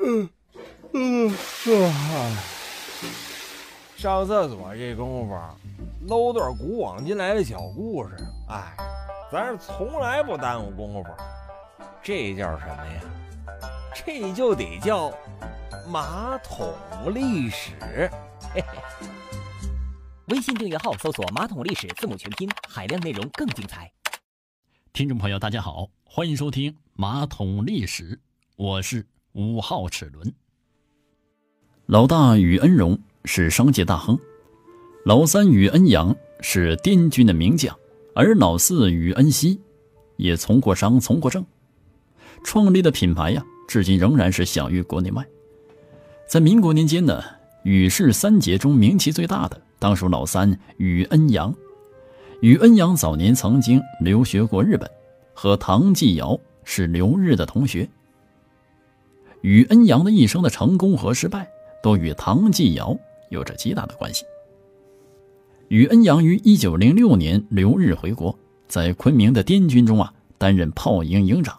嗯嗯啊！上厕所这功夫，搂段古往今来的小故事。哎，咱是从来不耽误功夫。这叫什么呀？这就得叫马桶历史。嘿嘿。微信订阅号搜索“马桶历史”字母全拼，海量内容更精彩。听众朋友，大家好，欢迎收听《马桶历史》，我是五号齿轮。老大宇恩荣是商界大亨，老三宇恩阳是滇军的名将，而老四宇恩熙也从过商，从过政，创立的品牌呀，至今仍然是享誉国内外。在民国年间呢，宇氏三杰中名气最大的。当属老三宇恩阳，宇恩阳早年曾经留学过日本，和唐继尧是留日的同学。宇恩阳的一生的成功和失败，都与唐继尧有着极大的关系。宇恩阳于一九零六年留日回国，在昆明的滇军中啊担任炮营营长。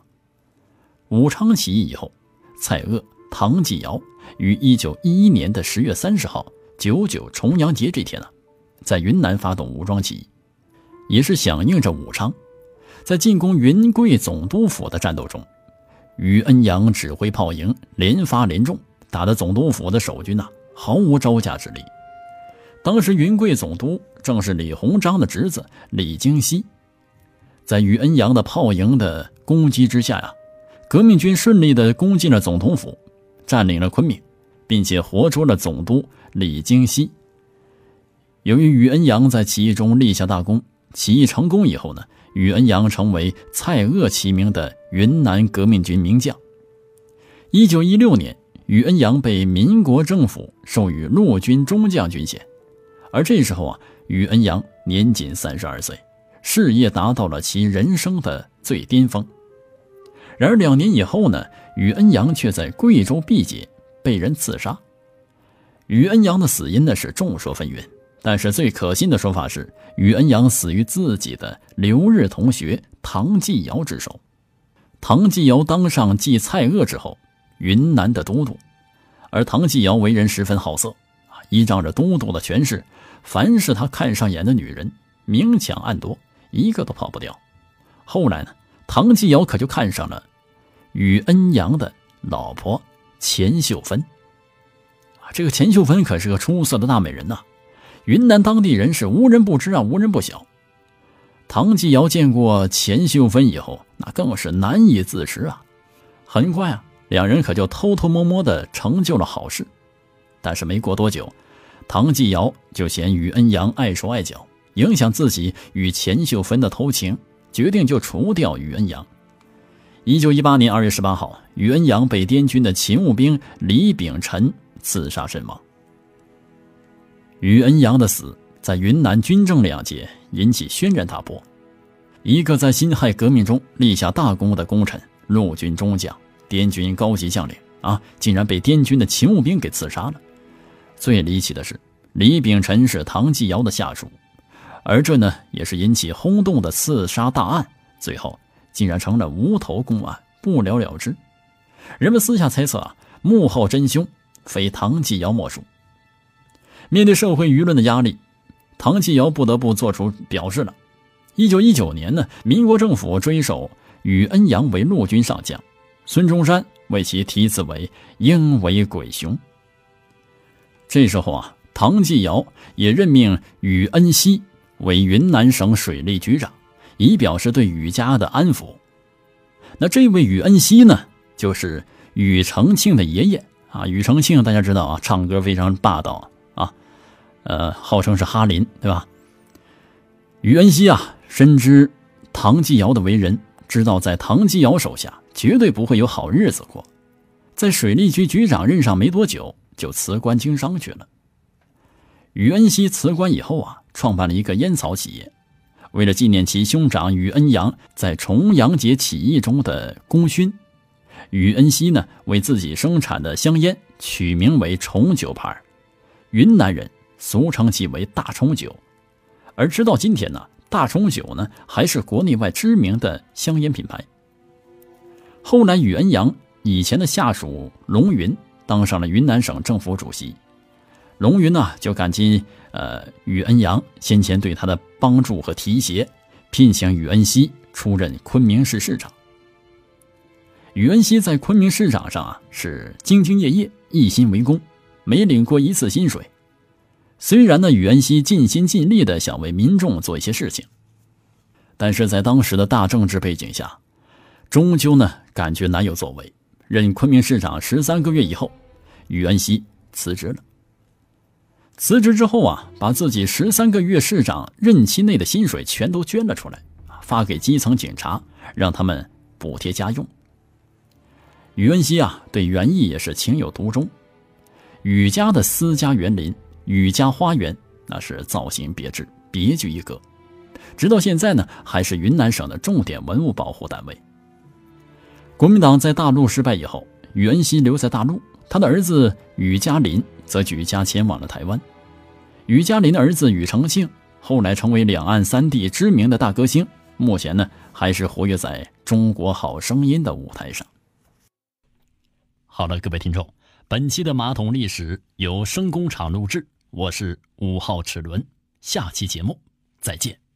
武昌起义以后，蔡锷、唐继尧于一九一一年的十月三十号。九九重阳节这天呢，在云南发动武装起义，也是响应着武昌，在进攻云贵总督府的战斗中，于恩阳指挥炮营连发连中，打得总督府的守军呐毫无招架之力。当时云贵总督正是李鸿章的侄子李经羲，在于恩阳的炮营的攻击之下呀，革命军顺利的攻进了总统府，占领了昆明。并且活捉了总督李经羲。由于于恩阳在起义中立下大功，起义成功以后呢，宇恩阳成为蔡锷齐名的云南革命军名将。一九一六年，宇恩阳被民国政府授予陆军中将军衔，而这时候啊，宇恩阳年仅三十二岁，事业达到了其人生的最巅峰。然而两年以后呢，宇恩阳却在贵州毕节。被人刺杀，宇恩阳的死因呢是众说纷纭，但是最可信的说法是宇恩阳死于自己的留日同学唐继尧之手。唐继尧当上继蔡锷之后，云南的都督，而唐继尧为人十分好色啊，依仗着都督的权势，凡是他看上眼的女人，明抢暗夺，一个都跑不掉。后来呢，唐继尧可就看上了宇恩阳的老婆。钱秀芬，啊，这个钱秀芬可是个出色的大美人呐，云南当地人是无人不知啊，无人不晓。唐继尧见过钱秀芬以后，那更是难以自持啊。很快啊，两人可就偷偷摸摸的成就了好事。但是没过多久，唐继尧就嫌于恩阳碍手碍脚，影响自己与钱秀芬的偷情，决定就除掉于恩阳。一九一八年二月十八号，于恩阳被滇军的勤务兵李秉辰刺杀身亡。于恩阳的死在云南军政两界引起轩然大波。一个在辛亥革命中立下大功的功臣，陆军中将、滇军高级将领啊，竟然被滇军的勤务兵给刺杀了。最离奇的是，李秉辰是唐继尧的下属，而这呢，也是引起轰动的刺杀大案。最后。竟然成了无头公案，不了了之。人们私下猜测啊，幕后真凶非唐继尧莫属。面对社会舆论的压力，唐继尧不得不做出表示了。一九一九年呢，民国政府追授宇恩阳为陆军上将，孙中山为其题字为“鹰为鬼雄”。这时候啊，唐继尧也任命宇恩熙为云南省水利局长。以表示对宇家的安抚。那这位宇恩熙呢，就是宇承庆的爷爷啊。宇承庆大家知道啊，唱歌非常霸道啊，呃，号称是哈林，对吧？于恩熙啊，深知唐继尧的为人，知道在唐继尧手下绝对不会有好日子过，在水利局局长任上没多久，就辞官经商去了。于恩熙辞官以后啊，创办了一个烟草企业。为了纪念其兄长于恩阳在重阳节起义中的功勋，于恩熙呢为自己生产的香烟取名为“重九牌”，云南人俗称其为“大重九”。而直到今天呢，大重九呢还是国内外知名的香烟品牌。后来，宇恩阳以前的下属龙云当上了云南省政府主席。龙云呢，就感激呃宇恩阳先前对他的帮助和提携，聘请宇恩熙出任昆明市市长。宇恩熙在昆明市长上啊是兢兢业业、一心为公，没领过一次薪水。虽然呢，宇恩熙尽心尽力的想为民众做一些事情，但是在当时的大政治背景下，终究呢感觉难有作为。任昆明市长十三个月以后，宇恩熙辞职了。辞职之后啊，把自己十三个月市长任期内的薪水全都捐了出来，发给基层警察，让他们补贴家用。宇恩熙啊，对园艺也是情有独钟。宇家的私家园林——雨家花园，那是造型别致、别具一格，直到现在呢，还是云南省的重点文物保护单位。国民党在大陆失败以后，宇恩熙留在大陆，他的儿子宇嘉林。则举家前往了台湾。于嘉林的儿子宇成庆后来成为两岸三地知名的大歌星，目前呢还是活跃在中国好声音的舞台上。好了，各位听众，本期的马桶历史由声工厂录制，我是五号齿轮，下期节目再见。